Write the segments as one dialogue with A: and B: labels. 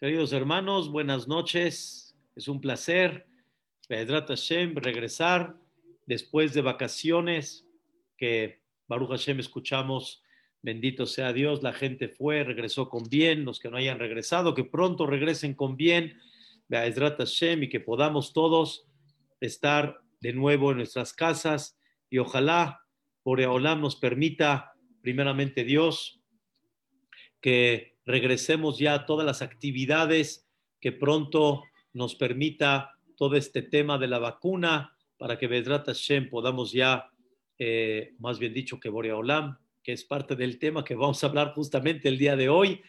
A: Queridos hermanos, buenas noches. Es un placer, Pedrat Hashem, regresar después de vacaciones que Baruch Hashem escuchamos. Bendito sea Dios, la gente fue, regresó con bien, los que no hayan regresado, que pronto regresen con bien, Pedrat Hashem, y que podamos todos estar de nuevo en nuestras casas y ojalá por Eolam nos permita, primeramente Dios, que regresemos ya a todas las actividades que pronto nos permita todo este tema de la vacuna para que Vedrat Hashem podamos ya, eh, más bien dicho que Boreolam, que es parte del tema que vamos a hablar justamente el día de hoy,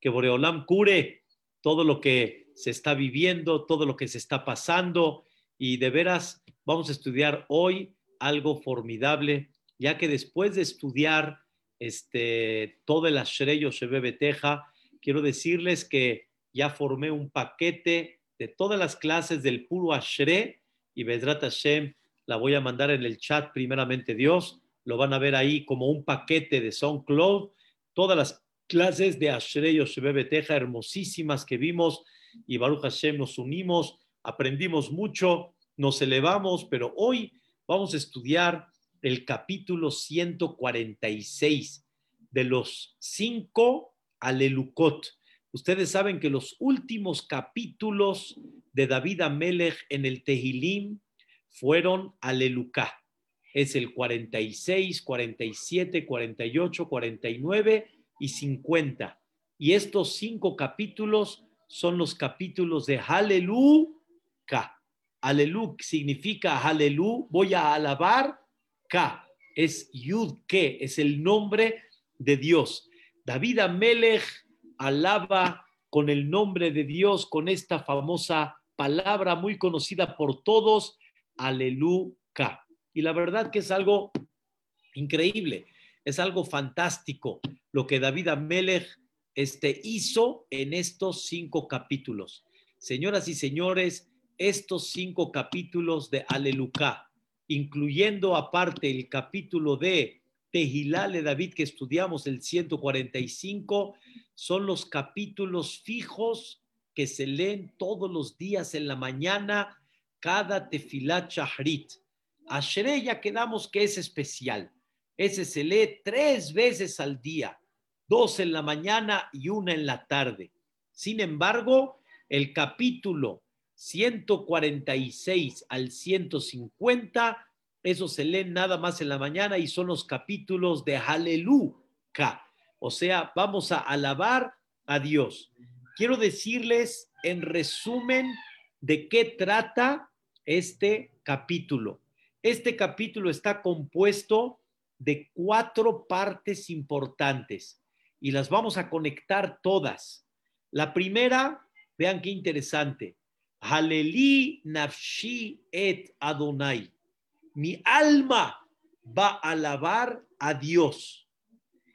A: que Boreolam cure todo lo que se está viviendo, todo lo que se está pasando. Y de veras vamos a estudiar hoy algo formidable, ya que después de estudiar este, todo el Ashrey Yoshebe Beteja, quiero decirles que ya formé un paquete de todas las clases del puro Ashré y Bedrat Hashem la voy a mandar en el chat primeramente Dios. Lo van a ver ahí como un paquete de SoundCloud. Todas las clases de Ashrei Yoshebe Beteja hermosísimas que vimos y Baruch Hashem nos unimos, aprendimos mucho, nos elevamos, pero hoy vamos a estudiar el capítulo 146 de los cinco Alelucot. Ustedes saben que los últimos capítulos de David Amelech en el Tehilim fueron Alelucá. Es el 46, 47, 48, 49 y 50. Y estos cinco capítulos son los capítulos de Aleluca. Alelu significa Alelu, voy a alabar, Es Yud Ke, es el nombre de Dios. David Amelech alaba con el nombre de Dios, con esta famosa palabra muy conocida por todos, Aleluca. Y la verdad que es algo increíble, es algo fantástico lo que David Amelech este, hizo en estos cinco capítulos. Señoras y señores, estos cinco capítulos de Aleluca, incluyendo aparte el capítulo de Tehilá de David que estudiamos, el 145, son los capítulos fijos que se leen todos los días en la mañana, cada tefilá chahrit. Asheré ya quedamos que es especial. Ese se lee tres veces al día, dos en la mañana y una en la tarde. Sin embargo, el capítulo 146 al 150, eso se lee nada más en la mañana y son los capítulos de Aleluya. O sea, vamos a alabar a Dios. Quiero decirles en resumen de qué trata este capítulo. Este capítulo está compuesto de cuatro partes importantes y las vamos a conectar todas. La primera, vean qué interesante, Haleli nafshi et Adonai. Mi alma va a alabar a Dios.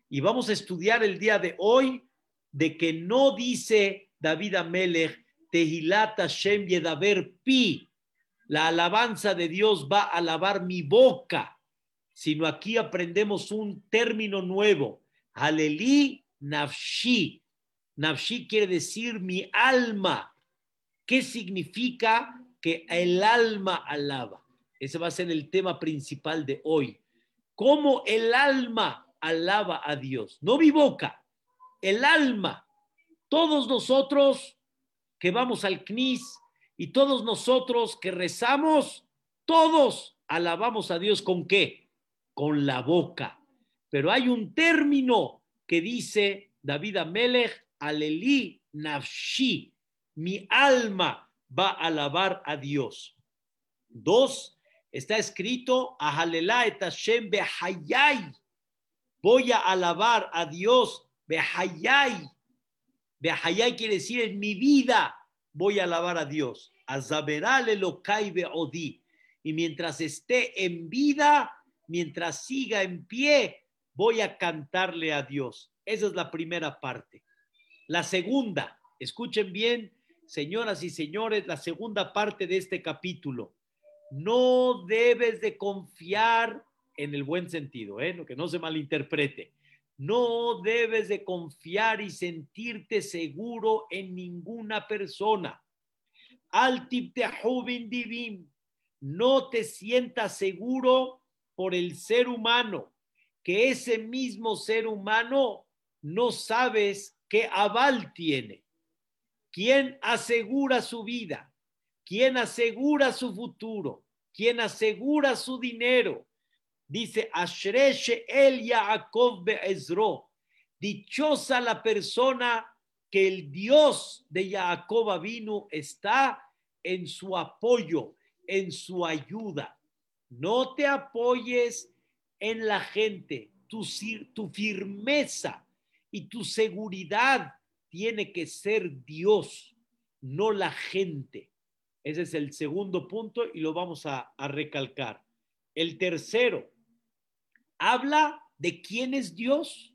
A: Y vamos a estudiar el día de hoy de que no dice David Amelech, Tehilat Hashem Yedaber Pi, la alabanza de Dios va a alabar mi boca, sino aquí aprendemos un término nuevo, Haleli Nafshi. Nafshi quiere decir mi alma. ¿Qué significa que el alma alaba? Ese va a ser el tema principal de hoy. ¿Cómo el alma alaba a Dios? No mi boca, el alma. Todos nosotros que vamos al CNIS y todos nosotros que rezamos, todos alabamos a Dios con qué? Con la boca. Pero hay un término que dice David Amelech, Aleli Nafshi, mi alma va a alabar a Dios. Dos, está escrito, voy a alabar a Dios, behayay. Behayay quiere decir en mi vida voy a alabar a Dios. Y mientras esté en vida, mientras siga en pie, voy a cantarle a Dios. Esa es la primera parte. La segunda, escuchen bien, señoras y señores, la segunda parte de este capítulo. No debes de confiar en el buen sentido, ¿eh? que no se malinterprete. No debes de confiar y sentirte seguro en ninguna persona. Al divim. No te sientas seguro por el ser humano, que ese mismo ser humano no sabes qué aval tiene. ¿Quién asegura su vida? ¿Quién asegura su futuro? ¿Quién asegura su dinero? Dice Ashresh el Yaakov Be'ezro. Dichosa la persona que el Dios de Jacob vino está en su apoyo, en su ayuda. No te apoyes en la gente. Tu, tu firmeza y tu seguridad tiene que ser Dios, no la gente. Ese es el segundo punto y lo vamos a, recalcar. El tercero, habla de quién es Dios.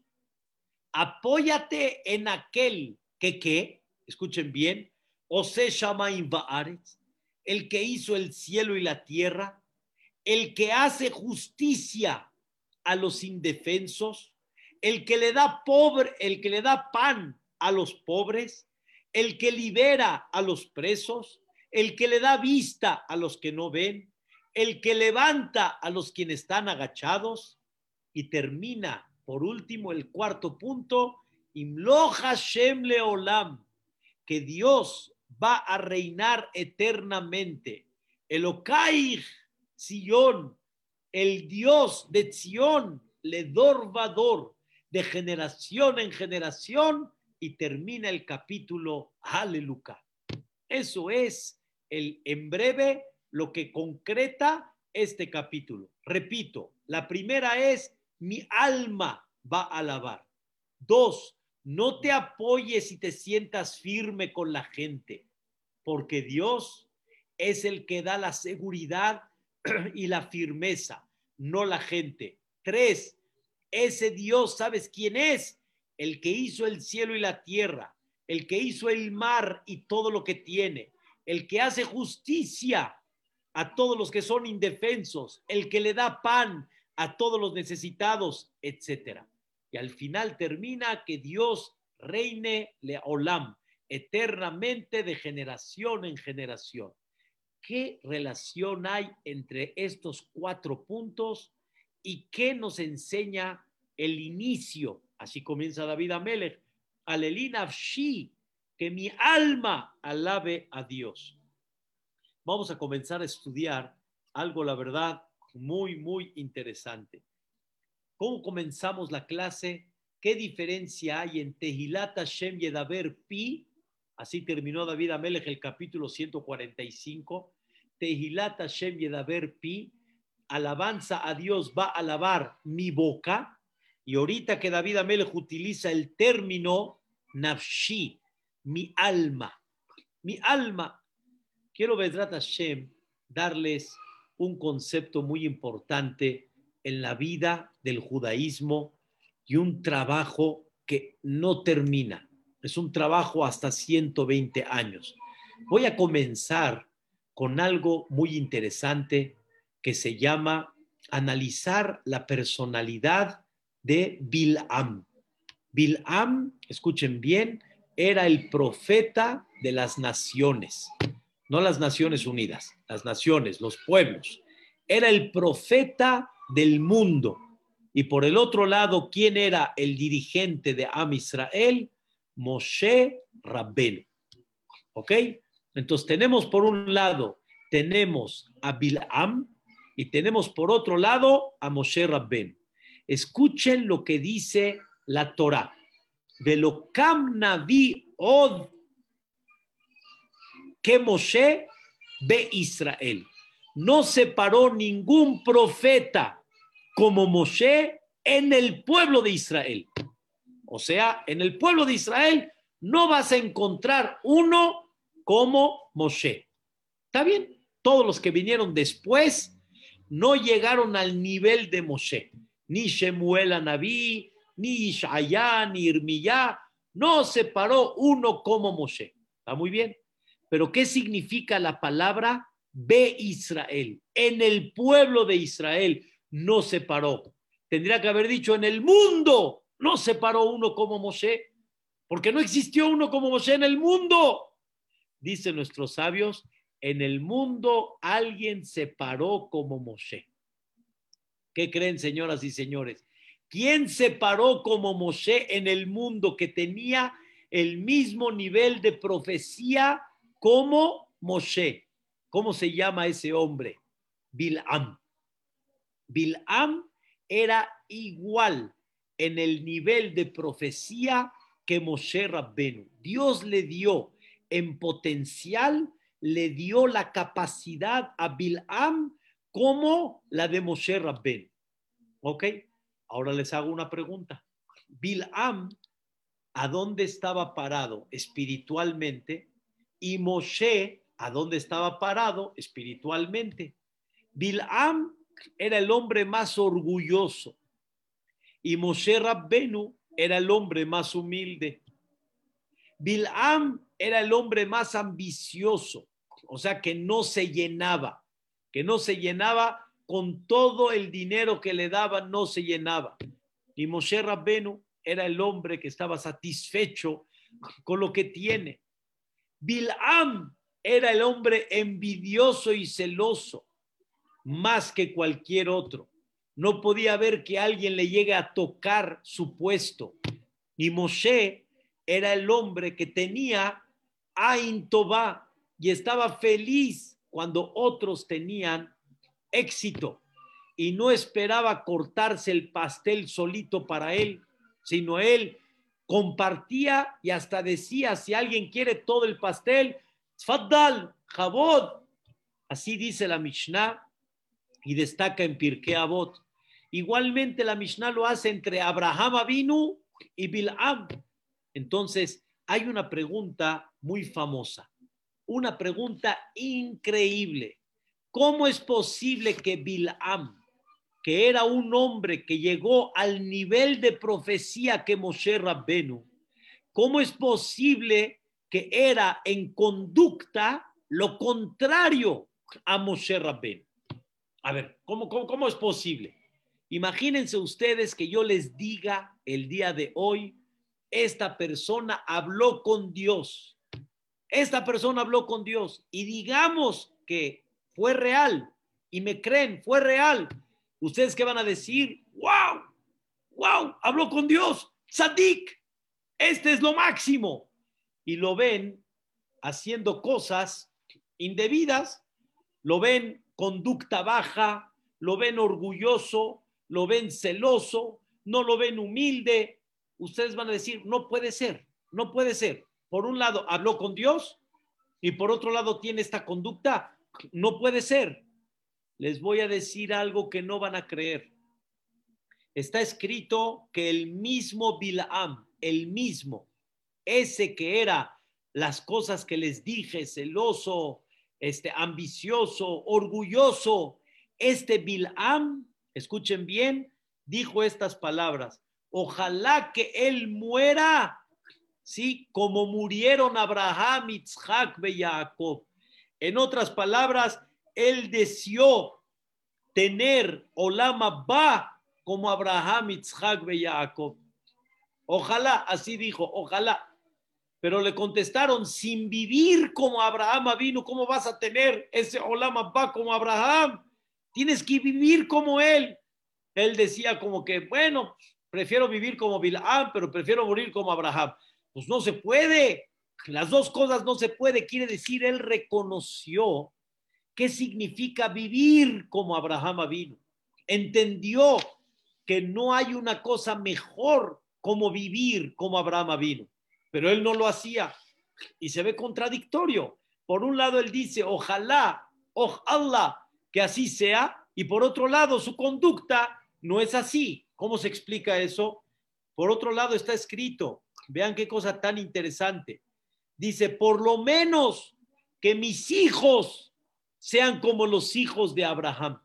A: Apóyate en aquel que, ¿qué? escuchen bien, Ose Shamaim Baaretz, el que hizo el cielo y la tierra, el que hace justicia a los indefensos, el que le da pobre, el que le da pan a los pobres, el que libera a los presos, el que le da vista a los que no ven, el que levanta a los quienes están agachados y termina por último el cuarto punto, Imlo Hashem Leolam, que Dios va a reinar eternamente. El Okai Sion, el Dios de Sion, Ledor Vador, de generación en generación, y termina el capítulo Aleluya. Eso es el, en breve lo que concreta este capítulo. Repito, la primera es mi alma va a alabar. Dos, no te apoyes y te sientas firme con la gente, porque Dios es el que da la seguridad y la firmeza, no la gente. Tres, ese Dios, ¿sabes quién es? El que hizo el cielo y la tierra, el que hizo el mar y todo lo que tiene, el que hace justicia a todos los que son indefensos, el que le da pan a todos los necesitados, etcétera. Y al final termina que Dios reine le olam eternamente de generación en generación. ¿Qué relación hay entre estos cuatro puntos y qué nos enseña el inicio Así comienza David Amelech. Alelina Shi, que mi alma alabe a Dios. Vamos a comenzar a estudiar algo, la verdad, muy, muy interesante. ¿Cómo comenzamos la clase? ¿Qué diferencia hay en Tehilat Hashem Yedaber Pi? Así terminó David Amelech el capítulo 145. Tehilat Hashem Yedaber Pi. Alabanza a Dios va a alabar mi boca y ahorita que David Amelech utiliza el término nafshi, mi alma, mi alma, quiero, Vedrat Hashem, darles un concepto muy importante en la vida del judaísmo y un trabajo que no termina. Es un trabajo hasta 120 años. Voy a comenzar con algo muy interesante que se llama analizar la personalidad de Bilam. Bilam, escuchen bien, era el profeta de las naciones, no las Naciones Unidas, las naciones, los pueblos. Era el profeta del mundo. Y por el otro lado, ¿quién era el dirigente de Am Israel? Moshe Rabben. ¿Ok? Entonces tenemos por un lado, tenemos a Bilam y tenemos por otro lado a Moshe Rabben. Escuchen lo que dice la Torah. Velokam Navi Od que Moshe ve Israel. No separó ningún profeta como Moshe en el pueblo de Israel. O sea, en el pueblo de Israel no vas a encontrar uno como Moshe. ¿Está bien? Todos los que vinieron después no llegaron al nivel de Moshe ni Shemuel Anabí, ni Ishaya, ni Irmiyá, no se paró uno como Moshe. Está muy bien. Pero ¿qué significa la palabra ve Israel? En el pueblo de Israel no se paró. Tendría que haber dicho en el mundo no se paró uno como Moshe, porque no existió uno como Moshe en el mundo. Dicen nuestros sabios, en el mundo alguien se paró como Moshe. ¿Qué creen, señoras y señores? ¿Quién se paró como Moshe en el mundo que tenía el mismo nivel de profecía como Moshe? ¿Cómo se llama ese hombre? Bilam. Bilam era igual en el nivel de profecía que Moshe Rabbenu. Dios le dio en potencial, le dio la capacidad a Bilam como la de Moshe Rabbenu. ¿Ok? Ahora les hago una pregunta. Bilam, ¿a dónde estaba parado espiritualmente? Y Moshe, ¿a dónde estaba parado espiritualmente? Bilam era el hombre más orgulloso y Moshe Rabbenu era el hombre más humilde. Bilam era el hombre más ambicioso, o sea que no se llenaba, que no se llenaba con todo el dinero que le daban, no se llenaba. Y Moshe Rabbenu era el hombre que estaba satisfecho con lo que tiene. Bilam era el hombre envidioso y celoso, más que cualquier otro no podía ver que alguien le llegue a tocar su puesto. Y Moshe era el hombre que tenía Ain y estaba feliz cuando otros tenían éxito y no esperaba cortarse el pastel solito para él, sino él compartía y hasta decía, si alguien quiere todo el pastel, Faddal, Jabod. Así dice la Mishnah y destaca en Pirkei Avot. Igualmente la Mishnah lo hace entre Abraham Avinu y Bilam. Entonces, hay una pregunta muy famosa, una pregunta increíble. ¿Cómo es posible que Bilam, que era un hombre que llegó al nivel de profecía que Moshe Rabbenu, cómo es posible que era en conducta lo contrario a Moshe Rabbenu? A ver, ¿cómo, cómo, cómo es posible? Imagínense ustedes que yo les diga el día de hoy, esta persona habló con Dios. Esta persona habló con Dios y digamos que fue real y me creen, fue real. ¿Ustedes qué van a decir? ¡Wow! ¡Wow! Habló con Dios. Sadik. Este es lo máximo. Y lo ven haciendo cosas indebidas, lo ven conducta baja, lo ven orgulloso, lo ven celoso, no lo ven humilde, ustedes van a decir, no puede ser, no puede ser. Por un lado, habló con Dios y por otro lado tiene esta conducta, no puede ser. Les voy a decir algo que no van a creer. Está escrito que el mismo Bilam, el mismo, ese que era las cosas que les dije, celoso, este ambicioso, orgulloso, este Bilam escuchen bien, dijo estas palabras, ojalá que él muera, sí, como murieron Abraham, Isaac y Jacob. En otras palabras, él deseó tener Olama Ba como Abraham, Isaac y Jacob. Ojalá, así dijo, ojalá. Pero le contestaron, sin vivir como Abraham vino, ¿cómo vas a tener ese Olama Ba como Abraham? Tienes que vivir como él. Él decía como que, bueno, prefiero vivir como Bilam, pero prefiero morir como Abraham. Pues no se puede. Las dos cosas no se puede. Quiere decir, él reconoció qué significa vivir como Abraham vino. Entendió que no hay una cosa mejor como vivir como Abraham vino. Pero él no lo hacía y se ve contradictorio. Por un lado, él dice, ojalá, ojalá que así sea, y por otro lado, su conducta no es así. ¿Cómo se explica eso? Por otro lado, está escrito, vean qué cosa tan interesante. Dice, por lo menos que mis hijos sean como los hijos de Abraham.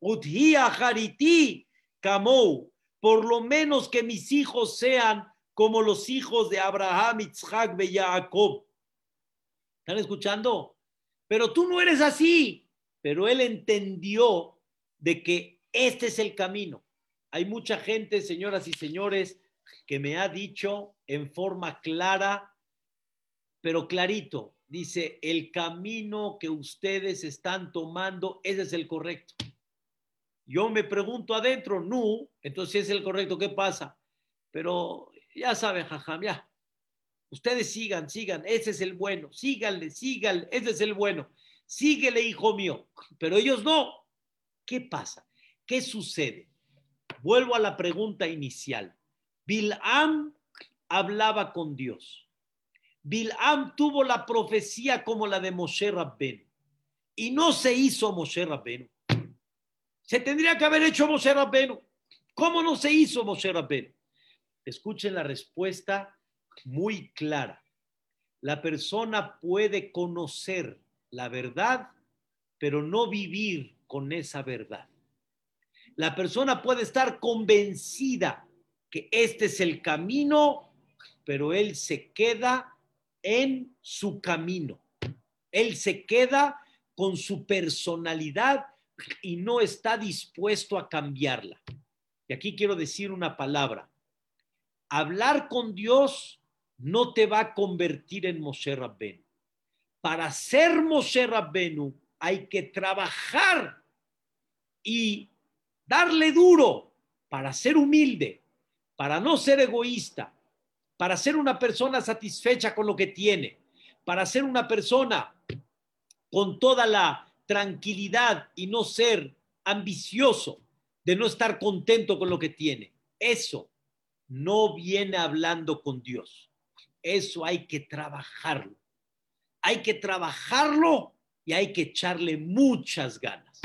A: Hariti Kamou, por lo menos que mis hijos sean como los hijos de Abraham, Isaac y Jacob. ¿Están escuchando? Pero tú no eres así pero él entendió de que este es el camino. Hay mucha gente, señoras y señores, que me ha dicho en forma clara, pero clarito, dice, el camino que ustedes están tomando, ese es el correcto. Yo me pregunto adentro, no, entonces es el correcto, ¿qué pasa? Pero ya saben, jajam, ya. Ustedes sigan, sigan, ese es el bueno, síganle, síganle, ese es el bueno. Síguele, hijo mío. Pero ellos no. ¿Qué pasa? ¿Qué sucede? Vuelvo a la pregunta inicial. Bilam hablaba con Dios. Bilam tuvo la profecía como la de Moshe Rabben y no se hizo Moshe Rabben. Se tendría que haber hecho Moshe Rabben. ¿Cómo no se hizo Moshe Rabben? Escuchen la respuesta muy clara. La persona puede conocer la verdad, pero no vivir con esa verdad. La persona puede estar convencida que este es el camino, pero él se queda en su camino. Él se queda con su personalidad y no está dispuesto a cambiarla. Y aquí quiero decir una palabra. Hablar con Dios no te va a convertir en Moshe Rabbenu. Para ser Moshe Rabbenu hay que trabajar y darle duro para ser humilde, para no ser egoísta, para ser una persona satisfecha con lo que tiene, para ser una persona con toda la tranquilidad y no ser ambicioso, de no estar contento con lo que tiene. Eso no viene hablando con Dios. Eso hay que trabajarlo. Hay que trabajarlo y hay que echarle muchas ganas,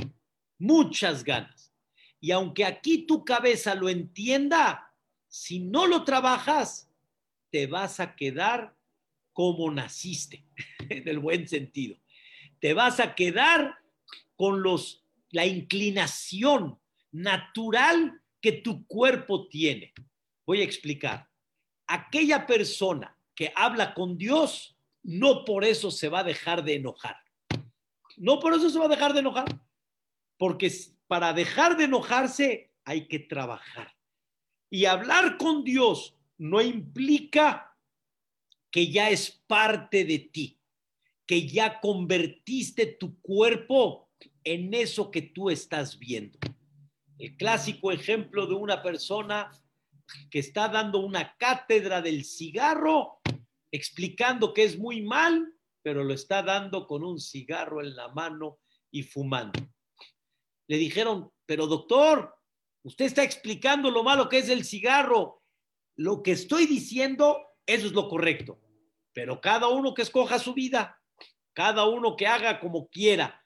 A: muchas ganas. Y aunque aquí tu cabeza lo entienda, si no lo trabajas, te vas a quedar como naciste, en el buen sentido te vas a quedar con los, la inclinación natural que tu cuerpo tiene. Voy a explicar. Aquella persona que habla con Dios, no por eso se va a dejar de enojar. No por eso se va a dejar de enojar. Porque para dejar de enojarse hay que trabajar. Y hablar con Dios no implica que ya es parte de ti que ya convertiste tu cuerpo en eso que tú estás viendo. El clásico ejemplo de una persona que está dando una cátedra del cigarro, explicando que es muy mal, pero lo está dando con un cigarro en la mano y fumando. Le dijeron, pero doctor, usted está explicando lo malo que es el cigarro. Lo que estoy diciendo, eso es lo correcto. Pero cada uno que escoja su vida cada uno que haga como quiera.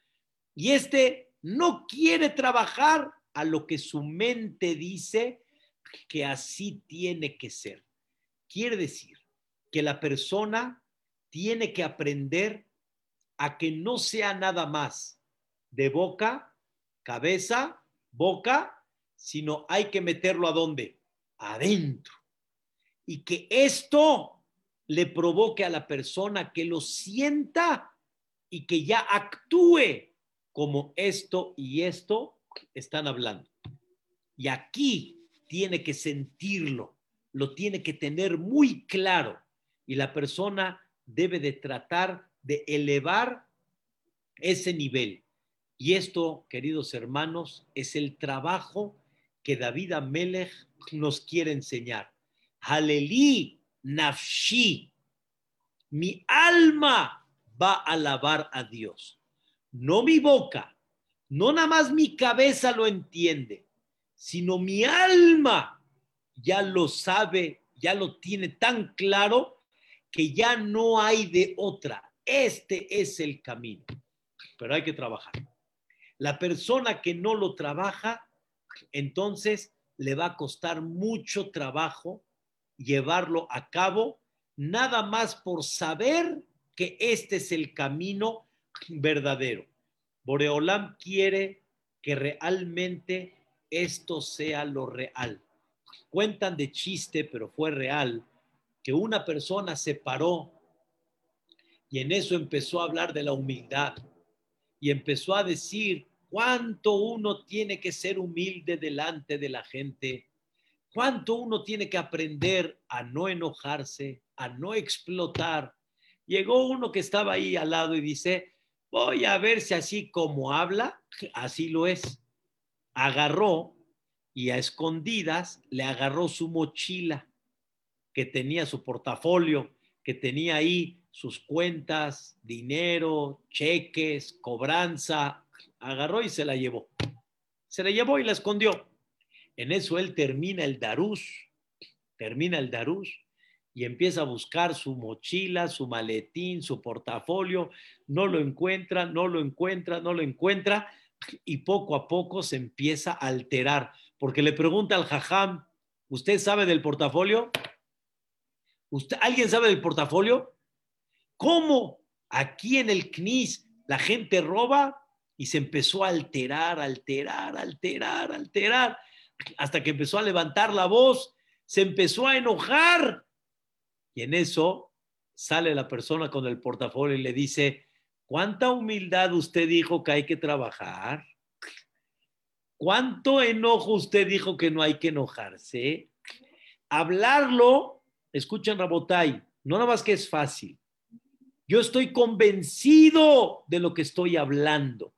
A: Y este no quiere trabajar a lo que su mente dice que así tiene que ser. Quiere decir que la persona tiene que aprender a que no sea nada más de boca, cabeza, boca, sino hay que meterlo a dónde? Adentro. Y que esto le provoque a la persona que lo sienta y que ya actúe como esto y esto están hablando. Y aquí tiene que sentirlo, lo tiene que tener muy claro y la persona debe de tratar de elevar ese nivel. Y esto, queridos hermanos, es el trabajo que David Amelech nos quiere enseñar. Halelí nafshi, mi alma va a alabar a Dios. No mi boca, no nada más mi cabeza lo entiende, sino mi alma ya lo sabe, ya lo tiene tan claro que ya no hay de otra. Este es el camino, pero hay que trabajar. La persona que no lo trabaja, entonces le va a costar mucho trabajo llevarlo a cabo, nada más por saber que este es el camino verdadero. Boreolam quiere que realmente esto sea lo real. Cuentan de chiste, pero fue real, que una persona se paró y en eso empezó a hablar de la humildad y empezó a decir cuánto uno tiene que ser humilde delante de la gente, cuánto uno tiene que aprender a no enojarse, a no explotar. Llegó uno que estaba ahí al lado y dice, voy a ver si así como habla, así lo es. Agarró y a escondidas le agarró su mochila que tenía su portafolio, que tenía ahí sus cuentas, dinero, cheques, cobranza, agarró y se la llevó. Se la llevó y la escondió. En eso él termina el darús, termina el darús y empieza a buscar su mochila, su maletín, su portafolio, no lo encuentra, no lo encuentra, no lo encuentra y poco a poco se empieza a alterar, porque le pregunta al jajam, ¿usted sabe del portafolio? ¿Usted, ¿Alguien sabe del portafolio? ¿Cómo aquí en el CNIS la gente roba? Y se empezó a alterar, alterar, alterar, alterar, hasta que empezó a levantar la voz, se empezó a enojar. Y en eso sale la persona con el portafolio y le dice, ¿cuánta humildad usted dijo que hay que trabajar? ¿Cuánto enojo usted dijo que no hay que enojarse? Hablarlo, escuchen Rabotay, no nada más que es fácil. Yo estoy convencido de lo que estoy hablando.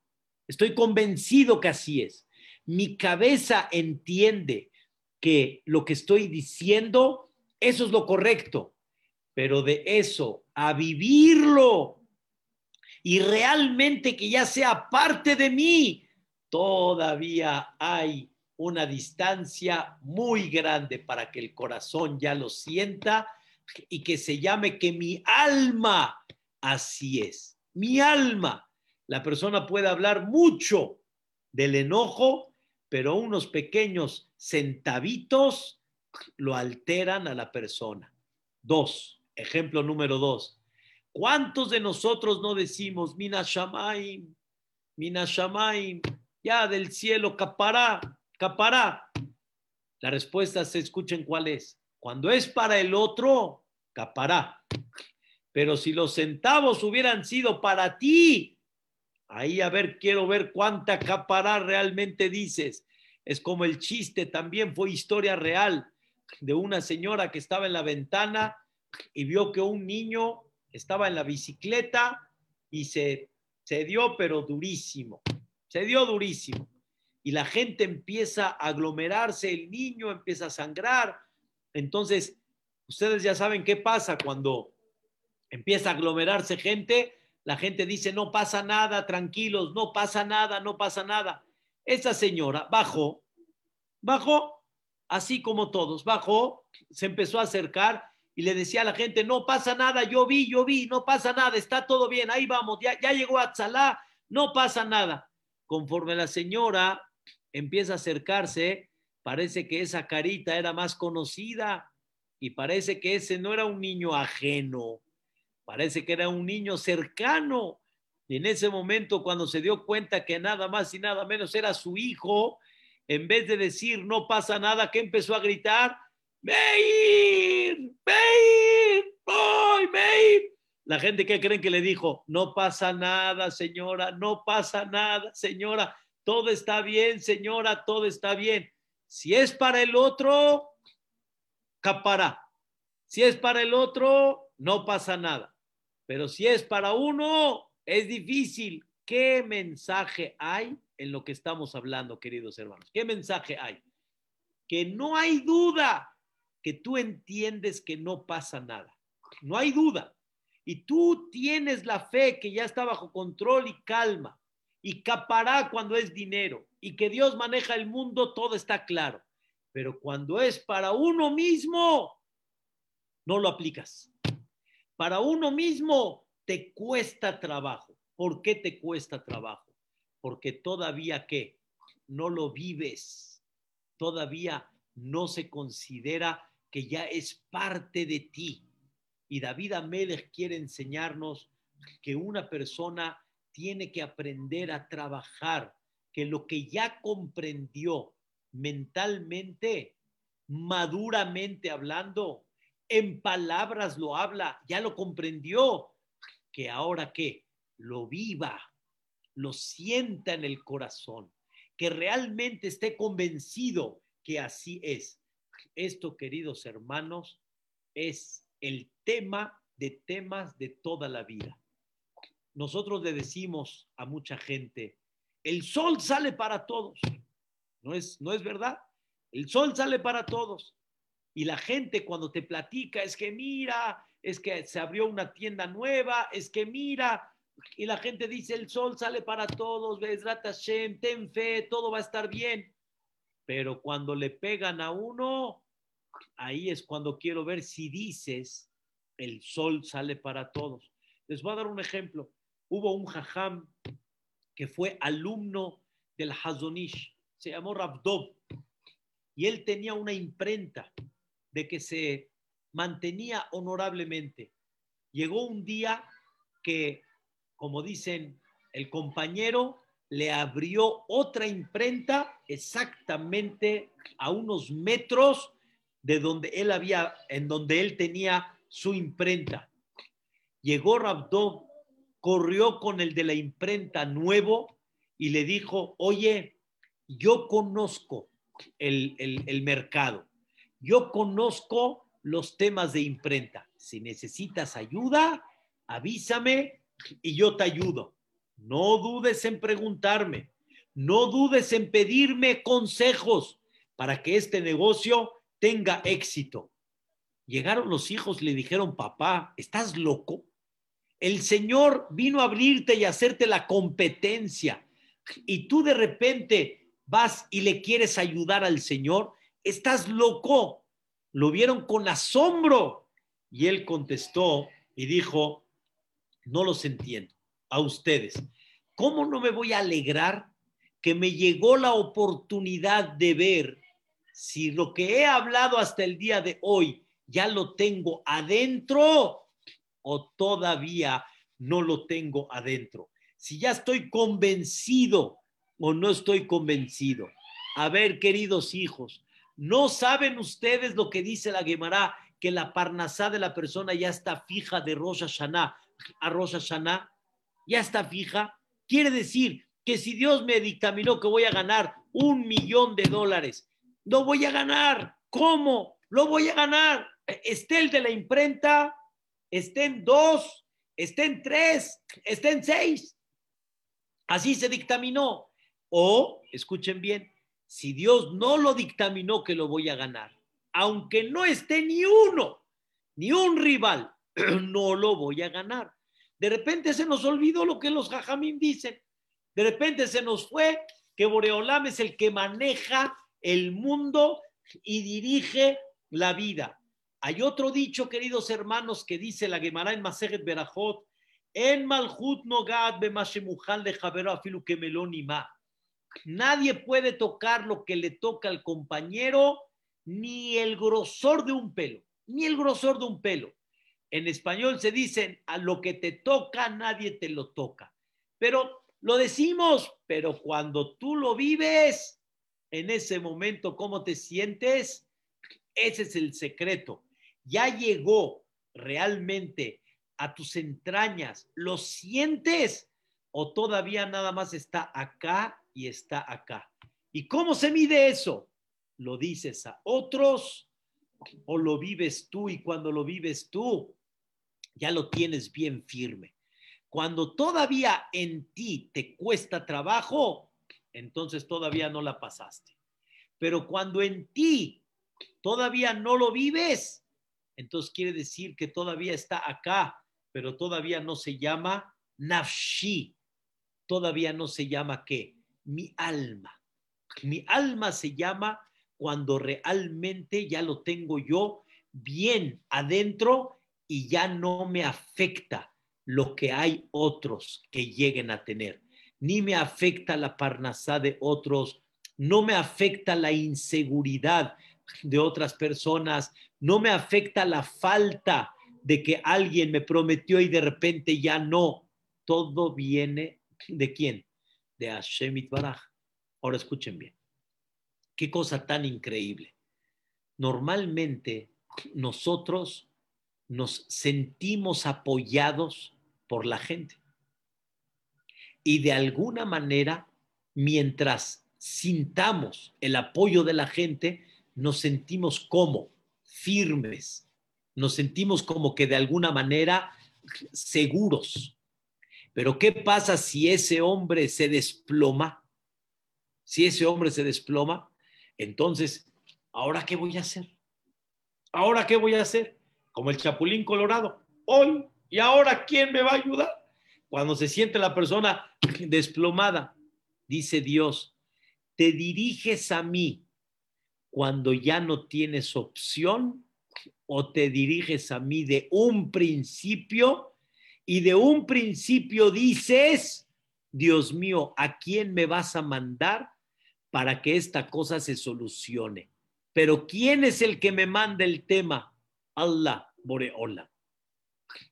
A: Estoy convencido que así es. Mi cabeza entiende que lo que estoy diciendo, eso es lo correcto. Pero de eso a vivirlo y realmente que ya sea parte de mí, todavía hay una distancia muy grande para que el corazón ya lo sienta y que se llame que mi alma así es. Mi alma la persona puede hablar mucho del enojo, pero unos pequeños centavitos lo alteran a la persona. Dos, ejemplo número dos. ¿Cuántos de nosotros no decimos, Mina Shamaim, Mina Shamaim, ya del cielo, capará, capará? La respuesta se escuchen cuál es. Cuando es para el otro, capará. Pero si los centavos hubieran sido para ti, Ahí a ver, quiero ver cuánta capará realmente dices. Es como el chiste, también fue historia real de una señora que estaba en la ventana y vio que un niño estaba en la bicicleta y se, se dio, pero durísimo. Se dio durísimo. Y la gente empieza a aglomerarse, el niño empieza a sangrar. Entonces, ustedes ya saben qué pasa cuando empieza a aglomerarse gente la gente dice, no pasa nada, tranquilos, no pasa nada, no pasa nada. Esa señora bajó, bajó, así como todos, bajó, se empezó a acercar y le decía a la gente, no pasa nada, yo vi, yo vi, no pasa nada, está todo bien, ahí vamos, ya, ya llegó a Tzalá, no pasa nada. Conforme la señora empieza a acercarse, parece que esa carita era más conocida y parece que ese no era un niño ajeno, Parece que era un niño cercano. En ese momento, cuando se dio cuenta que nada más y nada menos era su hijo, en vez de decir no pasa nada, que empezó a gritar, Meir, Meir, voy, Meir. La gente que creen que le dijo, no pasa nada, señora, no pasa nada, señora, todo está bien, señora, todo está bien. Si es para el otro, capará. Si es para el otro, no pasa nada. Pero si es para uno, es difícil. ¿Qué mensaje hay en lo que estamos hablando, queridos hermanos? ¿Qué mensaje hay? Que no hay duda que tú entiendes que no pasa nada. No hay duda. Y tú tienes la fe que ya está bajo control y calma. Y capará cuando es dinero. Y que Dios maneja el mundo, todo está claro. Pero cuando es para uno mismo, no lo aplicas para uno mismo te cuesta trabajo. ¿Por qué te cuesta trabajo? Porque todavía que no lo vives, todavía no se considera que ya es parte de ti. Y David Amelech quiere enseñarnos que una persona tiene que aprender a trabajar, que lo que ya comprendió mentalmente, maduramente hablando, en palabras lo habla, ya lo comprendió, que ahora que lo viva, lo sienta en el corazón, que realmente esté convencido que así es. Esto, queridos hermanos, es el tema de temas de toda la vida. Nosotros le decimos a mucha gente, el sol sale para todos. ¿No es, no es verdad? El sol sale para todos. Y la gente cuando te platica es que mira, es que se abrió una tienda nueva, es que mira, y la gente dice el sol sale para todos, Bezrat Hashem, ten fe, todo va a estar bien. Pero cuando le pegan a uno, ahí es cuando quiero ver si dices el sol sale para todos. Les voy a dar un ejemplo. Hubo un jajam que fue alumno del Hazonish, se llamó Rabdov, y él tenía una imprenta de que se mantenía honorablemente. Llegó un día que, como dicen, el compañero le abrió otra imprenta exactamente a unos metros de donde él había, en donde él tenía su imprenta. Llegó Rabdov, corrió con el de la imprenta nuevo y le dijo, oye, yo conozco el, el mercado, yo conozco los temas de imprenta. Si necesitas ayuda, avísame y yo te ayudo. No dudes en preguntarme, no dudes en pedirme consejos para que este negocio tenga éxito. Llegaron los hijos le dijeron, papá, ¿estás loco? El Señor vino a abrirte y hacerte la competencia y tú de repente vas y le quieres ayudar al Señor, estás loco lo vieron con asombro. Y él contestó y dijo, no los entiendo a ustedes. ¿Cómo no me voy a alegrar que me llegó la oportunidad de ver si lo que he hablado hasta el día de hoy ya lo tengo adentro o todavía no lo tengo adentro? Si ya estoy convencido o no estoy convencido. A ver, queridos hijos, ¿No saben ustedes lo que dice la Gemara? Que la parnasá de la persona ya está fija de Rosh Hashanah a Rosh Hashanah. Ya está fija. Quiere decir que si Dios me dictaminó que voy a ganar un millón de dólares, no voy a ganar. ¿Cómo? Lo voy a ganar. Esté el de la imprenta, esté en dos, esté en tres, esté en seis. Así se dictaminó. O, escuchen bien, si Dios no lo dictaminó que lo voy a ganar, aunque no esté ni uno, ni un rival, no lo voy a ganar. De repente se nos olvidó lo que los jajamín dicen. De repente se nos fue que Boreolam es el que maneja el mundo y dirige la vida. Hay otro dicho, queridos hermanos, que dice la Gemara en Masejet Berajot, en Malhut Nogad Bemashemuchal de Javero Afilu Kemelonima. Nadie puede tocar lo que le toca al compañero, ni el grosor de un pelo, ni el grosor de un pelo. En español se dicen, a lo que te toca, nadie te lo toca. Pero lo decimos, pero cuando tú lo vives, en ese momento, ¿cómo te sientes? Ese es el secreto. Ya llegó realmente a tus entrañas, ¿lo sientes? ¿O todavía nada más está acá y está acá. ¿Y cómo se mide eso? ¿Lo dices a otros o lo vives tú y cuando lo vives tú ya lo tienes bien firme? Cuando todavía en ti te cuesta trabajo, entonces todavía no la pasaste. Pero cuando en ti todavía no lo vives, entonces quiere decir que todavía está acá, pero todavía no se llama nafshi, todavía no se llama qué, mi alma. Mi alma se llama cuando realmente ya lo tengo yo bien adentro y ya no me afecta lo que hay otros que lleguen a tener, ni me afecta la parnasá de otros, no me afecta la inseguridad de otras personas, no me afecta la falta de que alguien me prometió y de repente ya no. Todo viene de quién? De Hashem. Ahora escuchen bien. Qué cosa tan increíble. Normalmente nosotros nos sentimos apoyados por la gente. y de alguna manera, mientras sintamos el apoyo de la gente, nos sentimos como firmes, nos sentimos como que de alguna manera seguros. Pero ¿qué pasa si ese hombre se desploma? Si ese hombre se desploma, entonces, ¿ahora qué voy a hacer? ¿Ahora qué voy a hacer? Como el chapulín colorado. Hoy y ahora, ¿quién me va a ayudar? Cuando se siente la persona desplomada, dice Dios, te diriges a mí cuando ya no tienes opción o te diriges a mí de un principio y de un principio dices, Dios mío, ¿a quién me vas a mandar para que esta cosa se solucione? Pero ¿quién es el que me manda el tema? Allah, Boreola.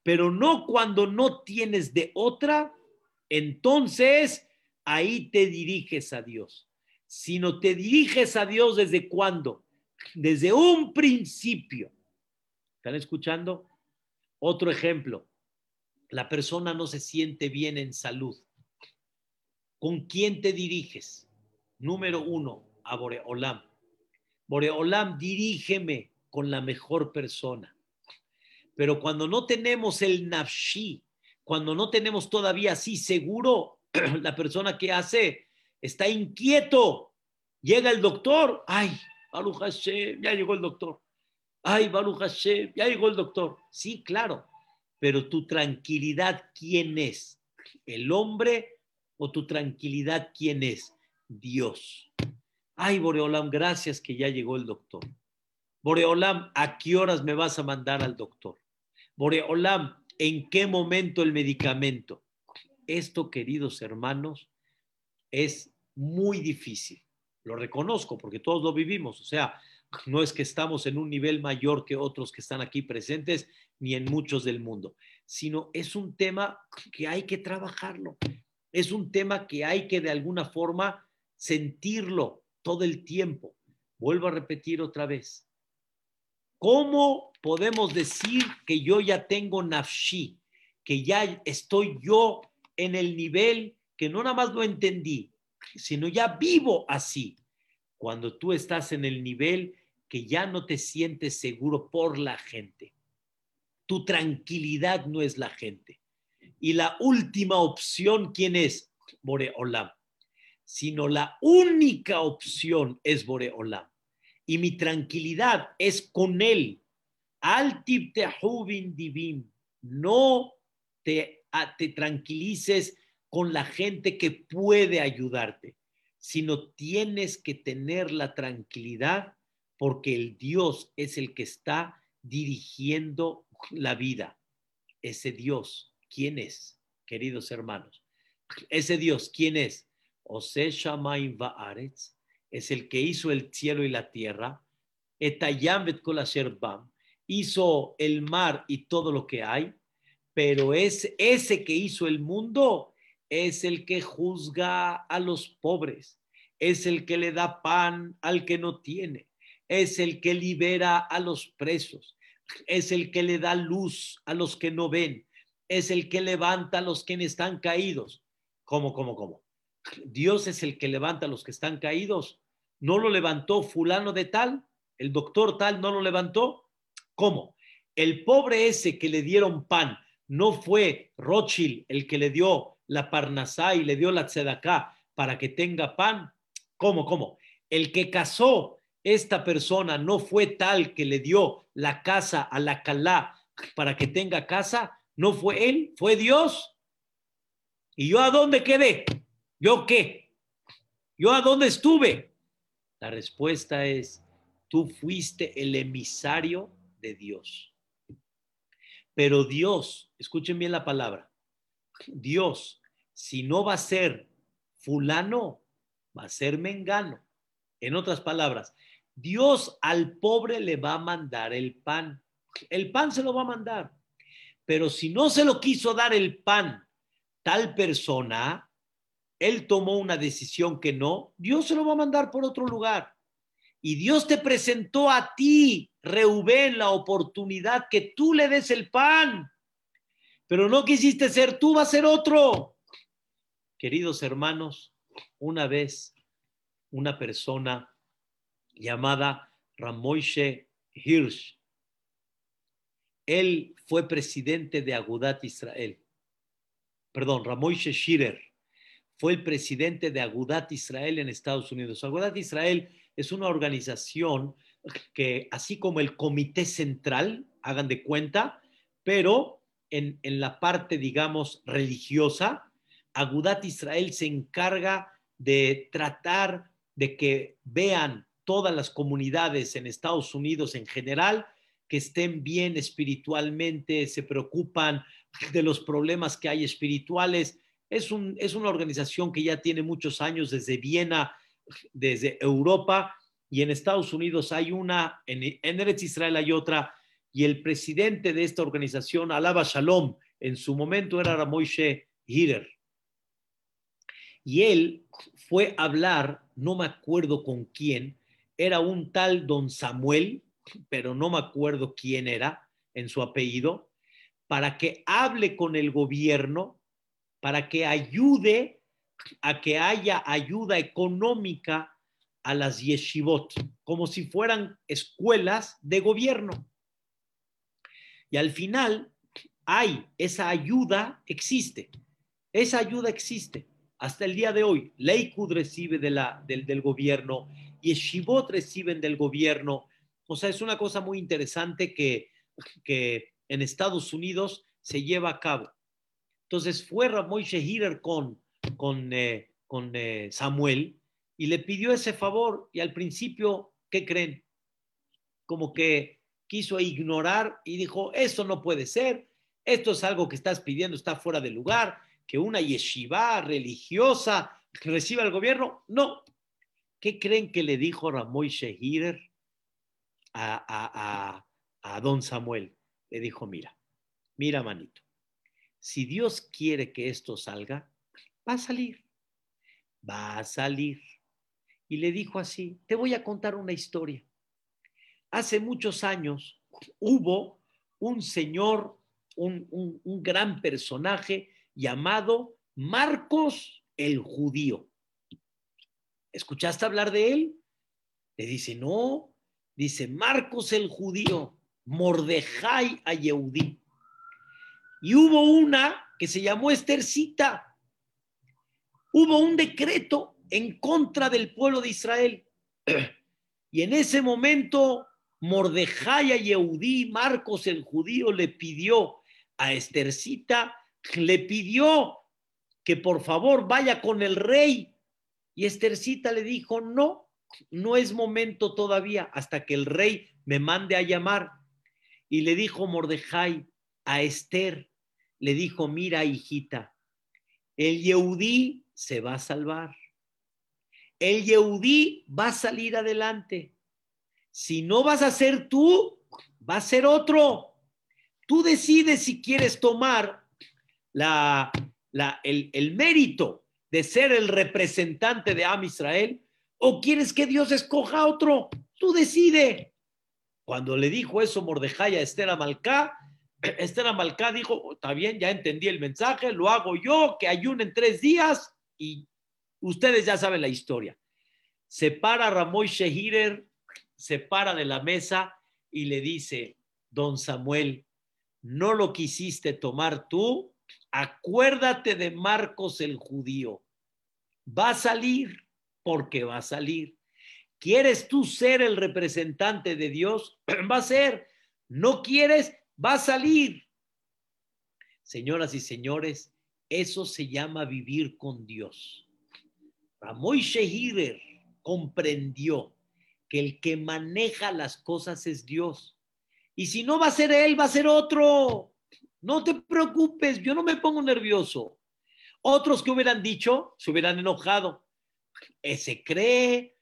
A: Pero no cuando no tienes de otra, entonces ahí te diriges a Dios. Sino te diriges a Dios desde cuándo? Desde un principio. ¿Están escuchando? Otro ejemplo. La persona no se siente bien en salud. ¿Con quién te diriges? Número uno, a Boreolam. Boreolam, dirígeme con la mejor persona. Pero cuando no tenemos el nafshi, cuando no tenemos todavía así seguro, la persona que hace está inquieto. Llega el doctor, ay, Baruch Hashem, ya llegó el doctor. Ay, Baruch Hashem, ya llegó el doctor. Sí, claro, pero tu tranquilidad, ¿quién es? ¿El hombre o tu tranquilidad, quién es? Dios. Ay, Boreolam, gracias que ya llegó el doctor. Boreolam, ¿a qué horas me vas a mandar al doctor? Boreolam, ¿en qué momento el medicamento? Esto, queridos hermanos, es muy difícil. Lo reconozco porque todos lo vivimos. O sea, no es que estamos en un nivel mayor que otros que están aquí presentes, ni en muchos del mundo, sino es un tema que hay que trabajarlo. Es un tema que hay que de alguna forma sentirlo todo el tiempo. Vuelvo a repetir otra vez. ¿Cómo podemos decir que yo ya tengo nafshi, que ya estoy yo en el nivel que no nada más lo entendí, sino ya vivo así? Cuando tú estás en el nivel que ya no te sientes seguro por la gente. Tu tranquilidad no es la gente. Y la última opción, ¿quién es? Boreolam. Sino la única opción es Boreolam y mi tranquilidad es con Él. Altib divim. No te, te tranquilices con la gente que puede ayudarte, sino tienes que tener la tranquilidad porque el Dios es el que está dirigiendo la vida. Ese Dios, ¿quién es, queridos hermanos? Ese Dios, ¿quién es? Ose Shamaim Va'aretz es el que hizo el cielo y la tierra, hizo el mar y todo lo que hay, pero es ese que hizo el mundo es el que juzga a los pobres, es el que le da pan al que no tiene, es el que libera a los presos, es el que le da luz a los que no ven, es el que levanta a los que están caídos. ¿Cómo, cómo, cómo? Dios es el que levanta a los que están caídos no lo levantó fulano de tal, el doctor tal no lo levantó. ¿Cómo? El pobre ese que le dieron pan, no fue Rothschild el que le dio la parnasá y le dio la tzedaká para que tenga pan. ¿Cómo? ¿Cómo? El que casó esta persona no fue tal que le dio la casa a la calá para que tenga casa, no fue él, fue Dios. ¿Y yo a dónde quedé? ¿Yo qué? ¿Yo a dónde estuve? La respuesta es, tú fuiste el emisario de Dios. Pero Dios, escuchen bien la palabra, Dios, si no va a ser fulano, va a ser mengano. En otras palabras, Dios al pobre le va a mandar el pan. El pan se lo va a mandar. Pero si no se lo quiso dar el pan tal persona, él tomó una decisión que no, Dios se lo va a mandar por otro lugar. Y Dios te presentó a ti, Reubén, la oportunidad que tú le des el pan. Pero no quisiste ser tú, va a ser otro. Queridos hermanos, una vez una persona llamada Ramoishe Hirsch, él fue presidente de Agudat Israel. Perdón, Ramoishe Shirer fue el presidente de Agudat Israel en Estados Unidos. Agudat Israel es una organización que, así como el Comité Central, hagan de cuenta, pero en, en la parte, digamos, religiosa, Agudat Israel se encarga de tratar de que vean todas las comunidades en Estados Unidos en general, que estén bien espiritualmente, se preocupan de los problemas que hay espirituales. Es, un, es una organización que ya tiene muchos años desde Viena, desde Europa, y en Estados Unidos hay una, en, en Eretz Israel hay otra, y el presidente de esta organización, Alaba Shalom, en su momento era Moishe Hirer. Y él fue a hablar, no me acuerdo con quién, era un tal don Samuel, pero no me acuerdo quién era en su apellido, para que hable con el gobierno, para que ayude a que haya ayuda económica a las yeshivot, como si fueran escuelas de gobierno. Y al final hay esa ayuda, existe, esa ayuda existe hasta el día de hoy. Leikud recibe de la, del, del gobierno, Yeshivot reciben del gobierno. O sea, es una cosa muy interesante que, que en Estados Unidos se lleva a cabo. Entonces fue Ramoy Shehirer con, con, eh, con eh, Samuel y le pidió ese favor y al principio, ¿qué creen? Como que quiso ignorar y dijo, eso no puede ser, esto es algo que estás pidiendo, está fuera de lugar, que una yeshiva religiosa reciba el gobierno. No. ¿Qué creen que le dijo Ramoy Shehirer a, a, don Samuel? Le dijo, mira, mira, manito, si Dios quiere que esto salga, va a salir, va a salir. Y le dijo así, te voy a contar una historia. Hace muchos años hubo un señor, un gran personaje llamado Marcos el judío. ¿Escuchaste hablar de él? Le dice, no, dice Marcos el judío, Mordejai a Yehudí. Y hubo una que se llamó Estercita. Hubo un decreto en contra del pueblo de Israel. Y en ese momento, Mordejai a Yehudí, Marcos el judío, le pidió a Estercita le pidió que por favor vaya con el rey. Y Estercita le dijo, no, no es momento todavía hasta que el rey me mande a llamar. Y le dijo Mordejai a Esther, le dijo, mira hijita, el Yehudí se va a salvar. El Yehudí va a salir adelante. Si no vas a ser tú, va a ser otro. Tú decides si quieres tomar la, el, mérito de ser el representante de Am Israel o quieres que Dios escoja otro? Tú decide. Cuando le dijo eso Mordejai a Esther Amalcá, Esther Amalcá dijo, está bien, ya entendí el mensaje, lo hago yo, que ayunen tres días y ustedes ya saben la historia. Se para Ramoy Shehirer, se para de la mesa y le dice, don Samuel, no lo quisiste tomar tú, acuérdate de Marcos el judío. Va a salir porque va a salir. ¿Quieres tú ser el representante de Dios? Va a ser. ¿No quieres? Va a salir. Señoras y señores, eso se llama vivir con Dios. Ramoy Shehirer comprendió que el que maneja las cosas es Dios. Y si no va a ser él, va a ser otro. No te preocupes, yo no me pongo nervioso. Otros que hubieran dicho, se hubieran enojado. Eh, se cree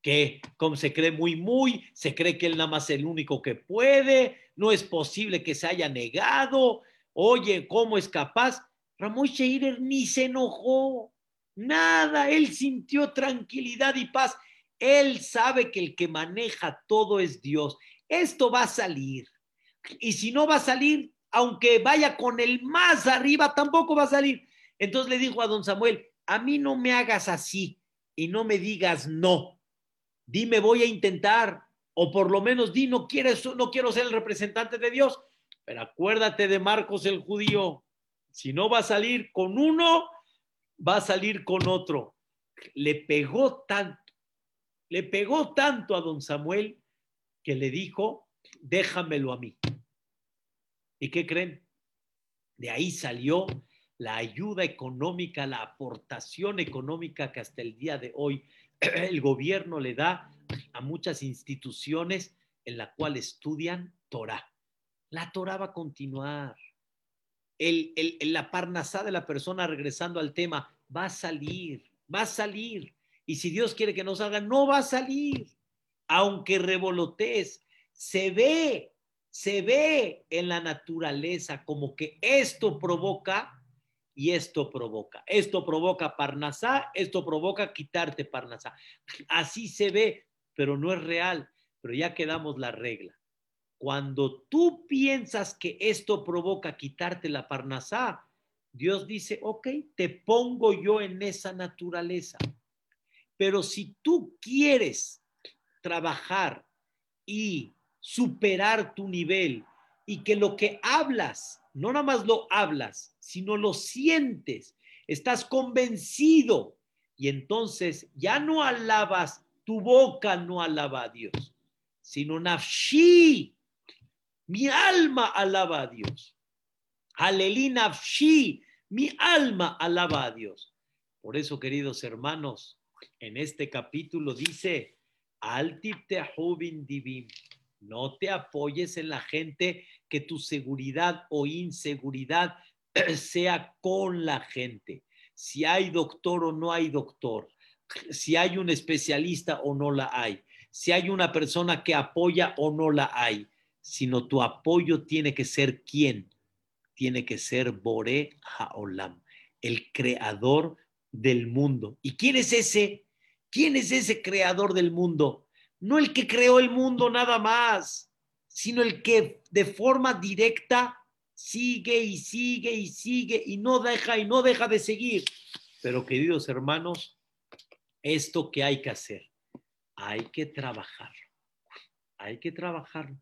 A: que, como se cree muy, muy, se cree que él nada más es el único que puede, no es posible que se haya negado. Oye, ¿cómo es capaz? Ramón Sheirer ni se enojó, nada, él sintió tranquilidad y paz. Él sabe que el que maneja todo es Dios. Esto va a salir. Y si no va a salir, aunque vaya con el más arriba, tampoco va a salir. Entonces le dijo a don Samuel, a mí no me hagas así y no me digas no. Dime, voy a intentar, o por lo menos di, no, quieres, no quiero ser el representante de Dios. Pero acuérdate de Marcos el judío. Si no va a salir con uno, va a salir con otro. Le pegó tanto, le pegó tanto a don Samuel que le dijo, déjamelo a mí. ¿Y qué creen? De ahí salió la ayuda económica, la aportación económica que hasta el día de hoy el gobierno le da a muchas instituciones en la cual estudian Torah. La Torah va a continuar. El, la parnasá de la persona, regresando al tema, va a salir, va a salir. Y si Dios quiere que no salga, no va a salir. Aunque revolotees, se ve, se ve en la naturaleza como que esto provoca y esto provoca. Esto provoca parnasá, esto provoca quitarte parnasá. Así se ve, pero no es real. Pero ya quedamos la regla. Cuando tú piensas que esto provoca quitarte la parnasá, Dios dice, ok, te pongo yo en esa naturaleza. Pero si tú quieres trabajar y superar tu nivel y que lo que hablas no nada más lo hablas, sino lo sientes, estás convencido y entonces ya no alabas, tu boca no alaba a Dios, sino nafshi, mi alma alaba a Dios. Alelí nafshi, mi alma alaba a Dios. Por eso, queridos hermanos, en este capítulo dice, Altip divim, no te apoyes en la gente que tu seguridad o inseguridad sea con la gente. Si hay doctor o no hay doctor, si hay un especialista o no la hay, si hay una persona que apoya o no la hay, sino tu apoyo tiene que ser quién? Tiene que ser Bore Haolam, el creador del mundo. ¿Y quién es ese? ¿Quién es ese creador del mundo? No el que creó el mundo nada más, sino el que de forma directa sigue y sigue y sigue y no deja y no deja de seguir. Pero queridos hermanos, esto que hay que hacer, hay que trabajar, hay que trabajar,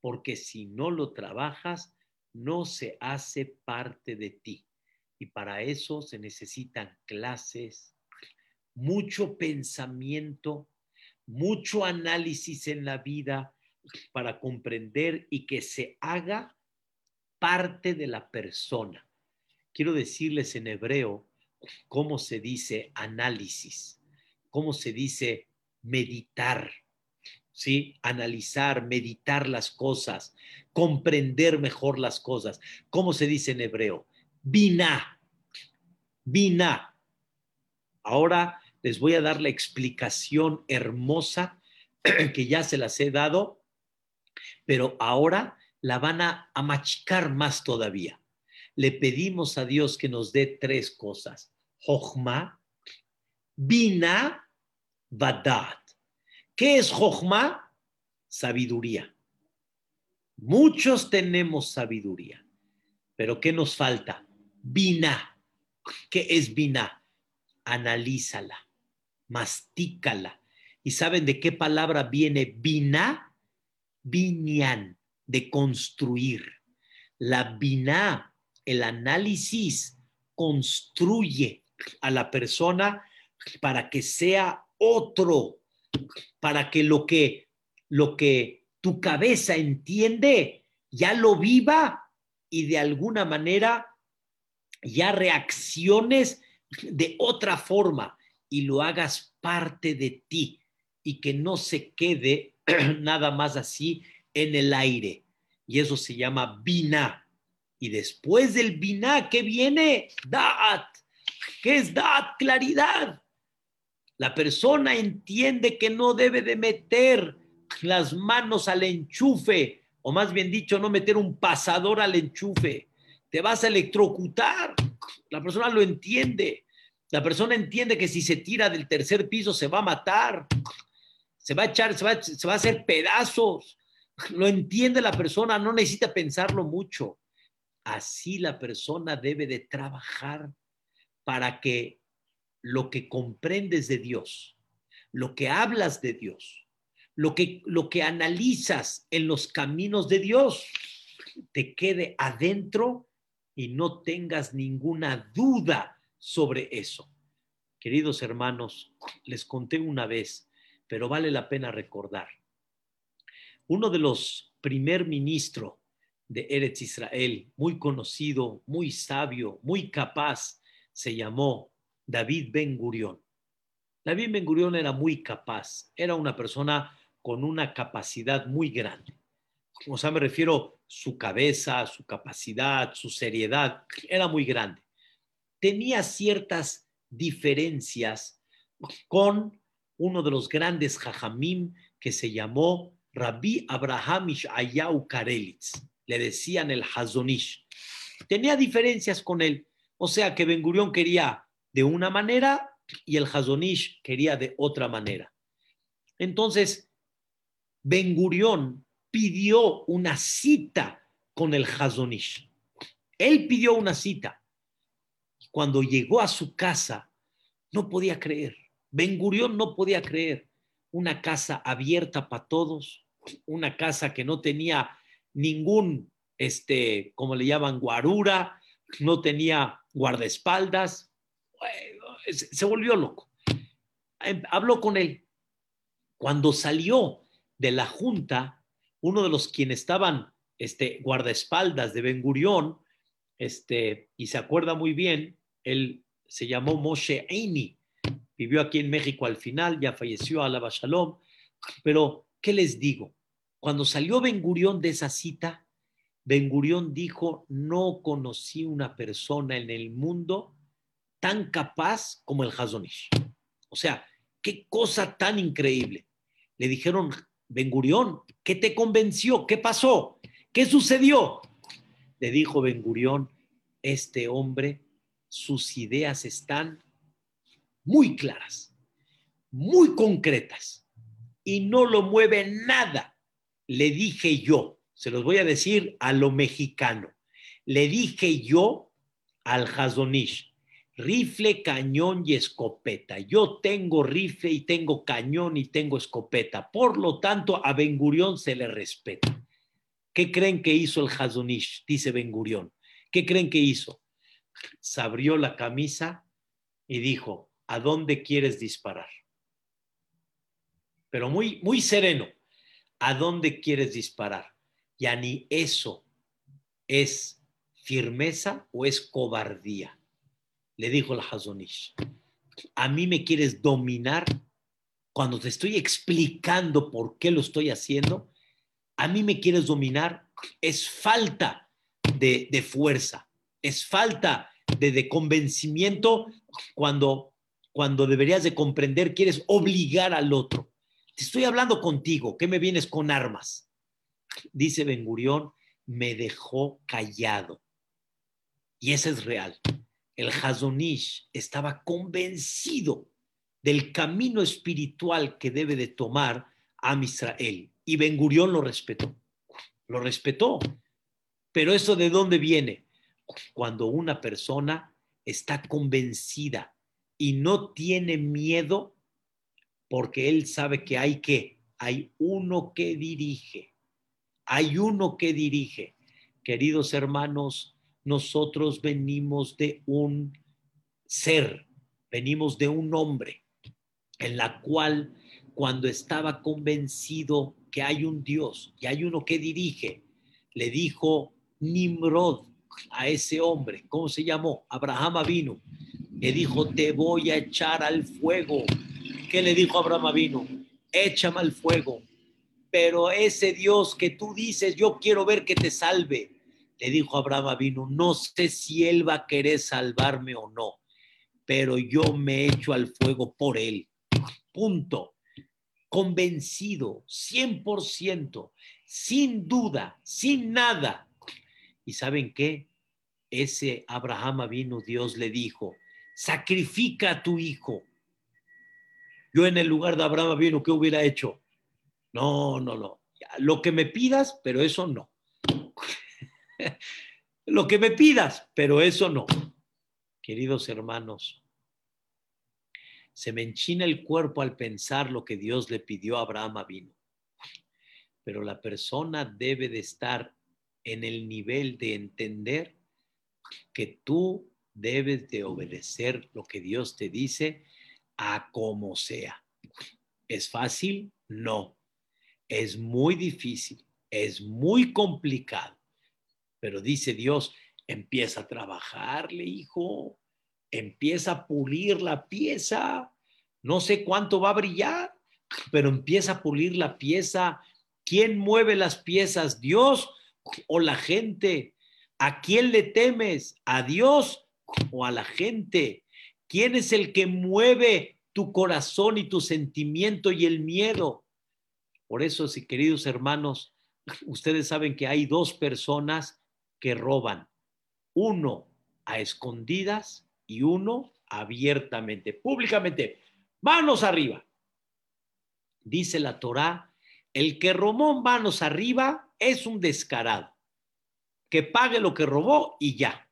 A: porque si no lo trabajas, no se hace parte de ti. Y para eso se necesitan clases, mucho pensamiento, mucho análisis en la vida para comprender y que se haga parte de la persona. Quiero decirles en hebreo cómo se dice análisis, cómo se dice meditar, ¿sí? Analizar, meditar las cosas, comprender mejor las cosas. ¿Cómo se dice en hebreo? Bina, bina. Ahora les voy a dar la explicación hermosa que ya se las he dado, pero ahora la van a, machicar más todavía. Le pedimos a Dios que nos dé tres cosas. Jochma, Bina, Vadat. ¿Qué es Jochma? Sabiduría. Muchos tenemos sabiduría, pero ¿qué nos falta? Bina. ¿Qué es Bina? Analízala mastícala. ¿Y saben de qué palabra viene bina? Binyan, de construir. La bina, el análisis, construye a la persona para que sea otro, para que lo que, lo que tu cabeza entiende ya lo viva y de alguna manera ya reacciones de otra forma y lo hagas parte de ti y que no se quede nada más así en el aire. Y eso se llama bina. Y después del bina, ¿qué viene? Da'at. ¿Qué es da'at? Claridad. La persona entiende que no debe de meter las manos al enchufe, o más bien dicho, no meter un pasador al enchufe. Te vas a electrocutar. La persona lo entiende. La persona entiende que si se tira del tercer piso se va a matar, se va a echar, se va, a hacer pedazos. Lo entiende la persona, no necesita pensarlo mucho. Así la persona debe de trabajar para que lo que comprendes de Dios, lo que hablas de Dios, lo que, lo que analizas en los caminos de Dios, te quede adentro y no tengas ninguna duda sobre eso. Queridos hermanos, les conté una vez, pero vale la pena recordar. Uno de los primer ministro de Eretz Israel, muy conocido, muy sabio, muy capaz, se llamó David Ben Gurión. David Ben Gurión era muy capaz, era una persona con una capacidad muy grande. O sea, me refiero su cabeza, su capacidad, su seriedad, era muy grande. Tenía ciertas diferencias con uno de los grandes jajamim que se llamó Rabbi Abraham Ishayau Karelitz le decían el Hazonish. Tenía diferencias con él, o sea que Ben Gurión quería de una manera y el Hazonish quería de otra manera. Entonces, Ben Gurión pidió una cita con el Hazonish. Él pidió una cita. Cuando llegó a su casa, no podía creer. Ben Gurión no podía creer. Una casa abierta para todos, una casa que no tenía ningún, este, como le llaman, guarura, no tenía guardaespaldas, se volvió loco. Em, habló con él. Cuando salió de la junta, uno de los quienes estaban este, guardaespaldas de Ben Gurión, este, y se acuerda muy bien, él se llamó Moshe Eini, vivió aquí en México al final, ya falleció, a Shalom, pero ¿qué les digo? Cuando salió Ben Gurión de esa cita, Ben Gurión dijo, no conocí una persona en el mundo tan capaz como el Hazonish. O sea, qué cosa tan increíble. Le dijeron, Ben Gurión, ¿qué te convenció? ¿Qué pasó? ¿Qué sucedió? Le dijo Ben Gurión, este hombre, sus ideas están muy claras, muy concretas y no lo mueve nada le dije yo, se los voy a decir a lo mexicano, le dije yo al Hazonish, rifle, cañón y escopeta. Yo tengo rifle y tengo cañón y tengo escopeta. Por lo tanto, a Ben Gurión se le respeta. ¿Qué creen que hizo el Hazonish? Dice Ben Gurión. ¿Qué creen que hizo? Se abrió la camisa y dijo, ¿a dónde quieres disparar? Pero muy, muy sereno. ¿a dónde quieres disparar? Ya ni eso es firmeza o es cobardía. Le dijo el Hazonish. A mí me quieres dominar cuando te estoy explicando por qué lo estoy haciendo. A mí me quieres dominar. Es falta de, fuerza, es falta de, convencimiento cuando, cuando deberías de comprender, quieres obligar al otro. Te estoy hablando contigo, ¿qué me vienes con armas? Dice Ben Gurión, me dejó callado. Y ese es real. El Hazonish estaba convencido del camino espiritual que debe de tomar a Israel. Y Ben Gurión lo respetó. Lo respetó. Pero eso de dónde viene? Cuando una persona está convencida y no tiene miedo porque él sabe que hay que, hay uno que dirige, hay uno que dirige. Queridos hermanos, nosotros venimos de un ser, venimos de un hombre, en la cual cuando estaba convencido que hay un Dios y hay uno que dirige, le dijo Nimrod a ese hombre, ¿cómo se llamó? Abraham vino, le dijo, te voy a echar al fuego ¿Qué le dijo Abraham vino? Échame al fuego. Pero ese Dios que tú dices, yo quiero ver que te salve. Le dijo Abraham vino, no sé si él va a querer salvarme o no, pero yo me echo al fuego por él. Punto. Convencido, 100%, sin duda, sin nada. ¿Y saben qué? Ese Abraham vino, Dios le dijo, sacrifica a tu hijo yo en el lugar de Abraham vino, ¿qué hubiera hecho? No, no, no. Lo que me pidas, pero eso no. Lo que me pidas, pero eso no. Queridos hermanos, se me enchina el cuerpo al pensar lo que Dios le pidió a Abraham vino. Pero la persona debe de estar en el nivel de entender que tú debes de obedecer lo que Dios te dice a como sea. ¿Es fácil? No. Es muy difícil, es muy complicado. Pero dice Dios, empieza a trabajarle, hijo, empieza a pulir la pieza. No sé cuánto va a brillar, pero empieza a pulir la pieza. ¿Quién mueve las piezas? ¿Dios o la gente? ¿A quién le temes? ¿A Dios o a la gente? ¿Quién es el que mueve tu corazón y tu sentimiento y el miedo? Por eso, si queridos hermanos, ustedes saben que hay dos personas que roban. Uno a escondidas y uno abiertamente, públicamente. Manos arriba. Dice la Torá, el que robó manos arriba es un descarado. Que pague lo que robó y ya.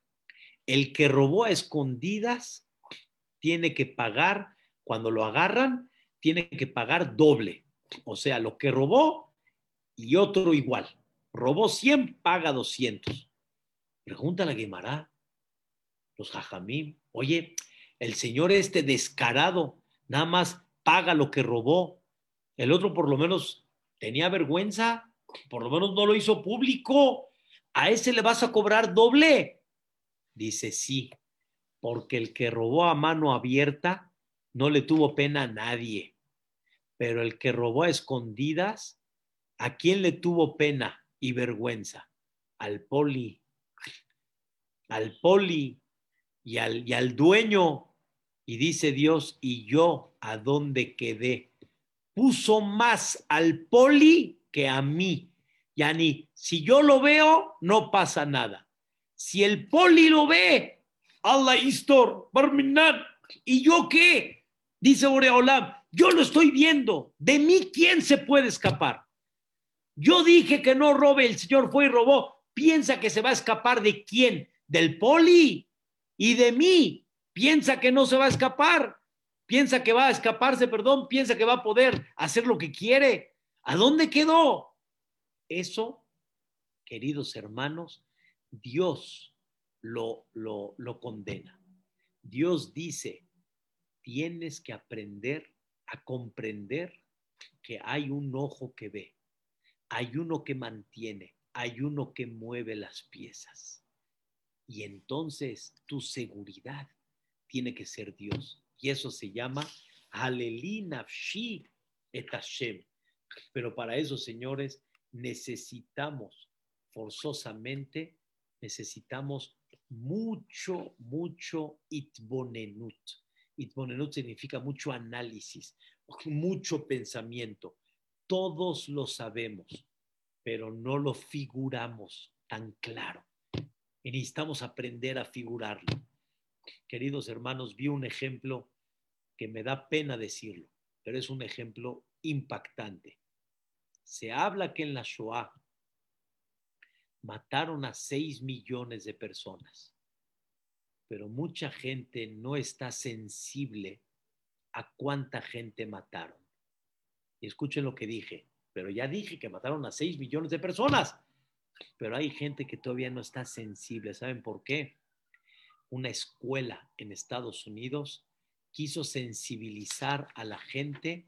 A: El que robó a escondidas tiene que pagar, cuando lo agarran, tiene que pagar doble. O sea, lo que robó y otro igual. Robó 100, paga 200. Pregunta la Guimara, los jajamim, oye, el señor este descarado nada más paga lo que robó. El otro por lo menos tenía vergüenza, por lo menos no lo hizo público. ¿A ese le vas a cobrar doble? Dice, sí, porque el que robó a mano abierta no le tuvo pena a nadie, pero el que robó a escondidas, ¿a quién le tuvo pena y vergüenza? Al poli, al poli y al, y al dueño. Y dice Dios, ¿y yo a dónde quedé? Puso más al poli que a mí. Yani, si yo lo veo, no pasa nada. Si el poli lo ve, Allah Istor, Barminat, ¿y yo qué? Dice Oreolam, yo lo estoy viendo. ¿De mí quién se puede escapar? Yo dije que no robe, el Señor fue y robó. ¿Piensa que se va a escapar de quién? Del poli y de mí. Piensa que no se va a escapar. Piensa que va a escaparse, perdón. Piensa que va a poder hacer lo que quiere. ¿A dónde quedó? Eso, queridos hermanos, Dios lo, lo, lo condena. Dios dice, tienes que aprender a comprender que hay un ojo que ve, hay uno que mantiene, hay uno que mueve las piezas. Y entonces tu seguridad tiene que ser Dios. Y eso se llama Alelinafshi et Hashem. Pero para eso, señores, necesitamos forzosamente necesitamos mucho, mucho itbonenut. Itbonenut significa mucho análisis, mucho pensamiento. Todos lo sabemos, pero no lo figuramos tan claro. Y necesitamos aprender a figurarlo. Queridos hermanos, vi un ejemplo que me da pena decirlo, pero es un ejemplo impactante. Se habla que en la Shoah mataron a 6 millones de personas, pero mucha gente no está sensible a cuánta gente mataron. Y escuchen lo que dije, pero ya dije que mataron a 6 millones de personas, pero hay gente que todavía no está sensible. ¿Saben por qué? Una escuela en Estados Unidos quiso sensibilizar a la gente,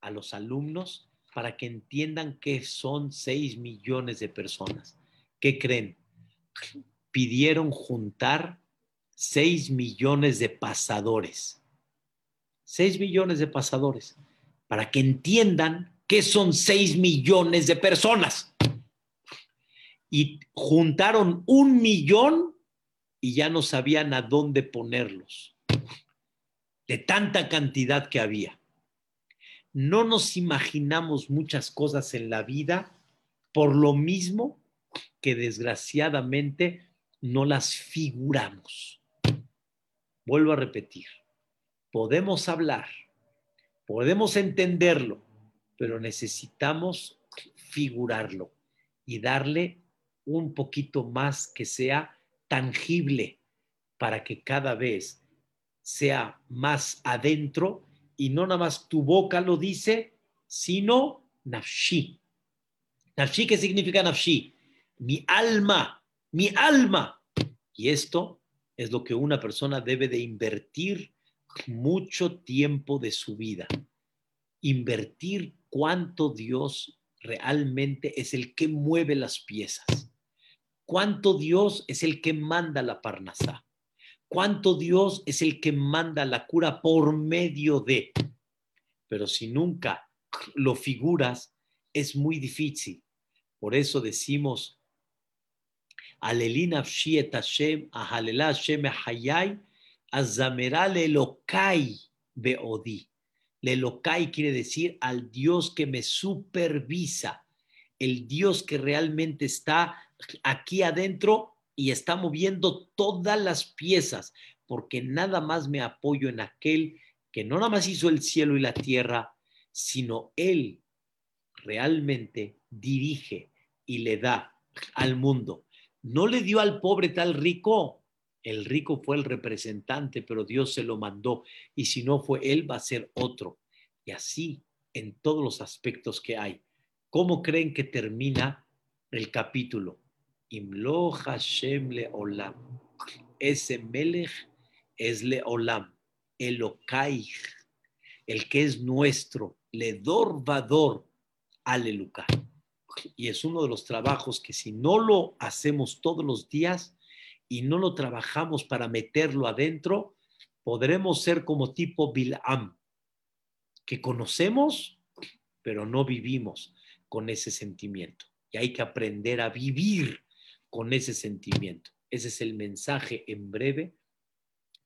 A: a los alumnos, para que entiendan que son 6 millones de personas. ¿qué creen? Pidieron juntar 6 millones de pasadores. 6 millones de pasadores. Para que entiendan qué son 6 millones de personas. Y juntaron un millón y ya no sabían a dónde ponerlos. De tanta cantidad que había. No nos imaginamos muchas cosas en la vida por lo mismo que desgraciadamente no las figuramos. Vuelvo a repetir, podemos hablar, podemos entenderlo, pero necesitamos figurarlo y darle un poquito más que sea tangible, para que cada vez sea más adentro y no nada más tu boca lo dice, sino nafshi. Nafshi, ¿qué significa nafshi? Mi alma, mi alma. Y esto es lo que una persona debe de invertir mucho tiempo de su vida. Invertir cuánto Dios realmente es el que mueve las piezas. Cuánto Dios es el que manda la parnasá. Cuánto Dios es el que manda la cura por medio de. Pero si nunca lo figuras, es muy difícil. Por eso decimos, Alelina Hashem, Ahalela Hashem Hayai, Azamera Lelokai Beodi. Lelokai quiere decir al Dios que me supervisa, el Dios que realmente está aquí adentro y está moviendo todas las piezas, porque nada más me apoyo en aquel que no nada más hizo el cielo y la tierra, sino Él realmente dirige y le da al mundo. No le dio al pobre tal rico, el rico fue el representante, pero Dios se lo mandó. Y si no fue él, va a ser otro. Y así en todos los aspectos que hay. ¿Cómo creen que termina el capítulo? Imlo Hashem le olam. Ese melech es le olam. Elokai, el que es nuestro. Le dor vador. Aleluca. Y es uno de los trabajos que si no lo hacemos todos los días, y no lo trabajamos para meterlo adentro, podremos ser como tipo Bilam, que conocemos, pero no vivimos con ese sentimiento. Y hay que aprender a vivir con ese sentimiento. Ese es el mensaje en breve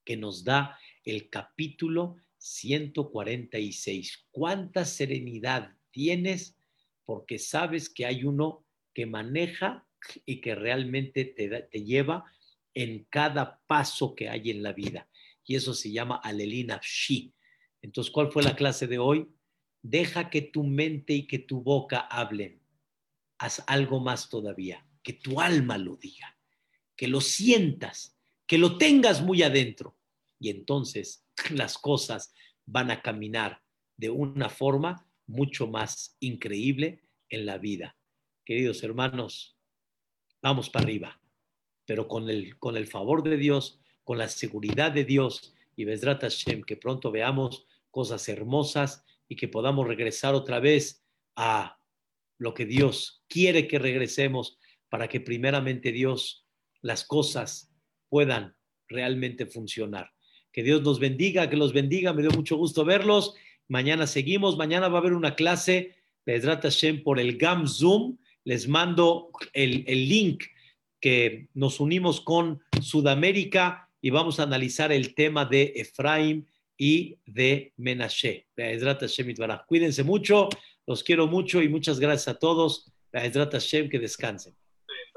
A: que nos da el capítulo 146. ¿Cuánta serenidad tienes? Porque sabes que hay uno que maneja y que realmente te, te lleva en cada paso que hay en la vida. Y eso se llama Alelina Shi. Entonces, ¿cuál fue la clase de hoy? Deja que tu mente y que tu boca hablen. Haz algo más todavía, que tu alma lo diga, que lo sientas, que lo tengas muy adentro. Y entonces las cosas van a caminar de una forma mucho más increíble en la vida. Queridos hermanos, vamos para arriba pero con el, con el favor de Dios, con la seguridad de Dios y Besrat Hashem, que pronto veamos cosas hermosas y que podamos regresar otra vez a lo que Dios quiere que regresemos para que primeramente Dios las cosas puedan realmente funcionar. Que Dios nos bendiga, que los bendiga, me dio mucho gusto verlos. Mañana seguimos, mañana va a haber una clase, Besrat Hashem, por el GAM Zoom. Les mando el, el link que nos unimos con Sudamérica y vamos a analizar el tema de Efraín y de Menashe. Cuídense mucho, los quiero mucho y muchas gracias a todos. que descansen.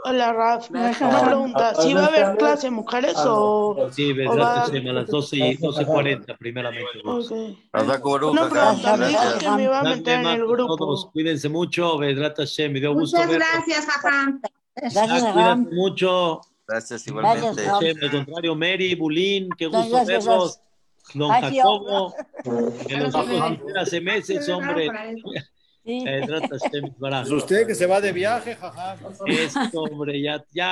B: Hola, Raf. Me una pregunta. ¿Si va a haber clase mujeres o.?
A: Sí, va... a las 12 y 12.40, primeramente.
B: Okay. Una pregunta. Me dijo que me iba a meter en el grupo. Todos,
A: cuídense mucho. Vedrat Hashem, me dio gusto.
C: Muchas gracias, Ajam.
A: Gracias, Cuídate mucho.
D: Gracias, igualmente.
A: Al contrario, Mary, Bulín, qué gusto verlos. Don Jacobo, que los hace meses, hombre.
E: Sí. Eh, pues usted que se va de viaje, jaja.
A: Esto, hombre, ya, ya.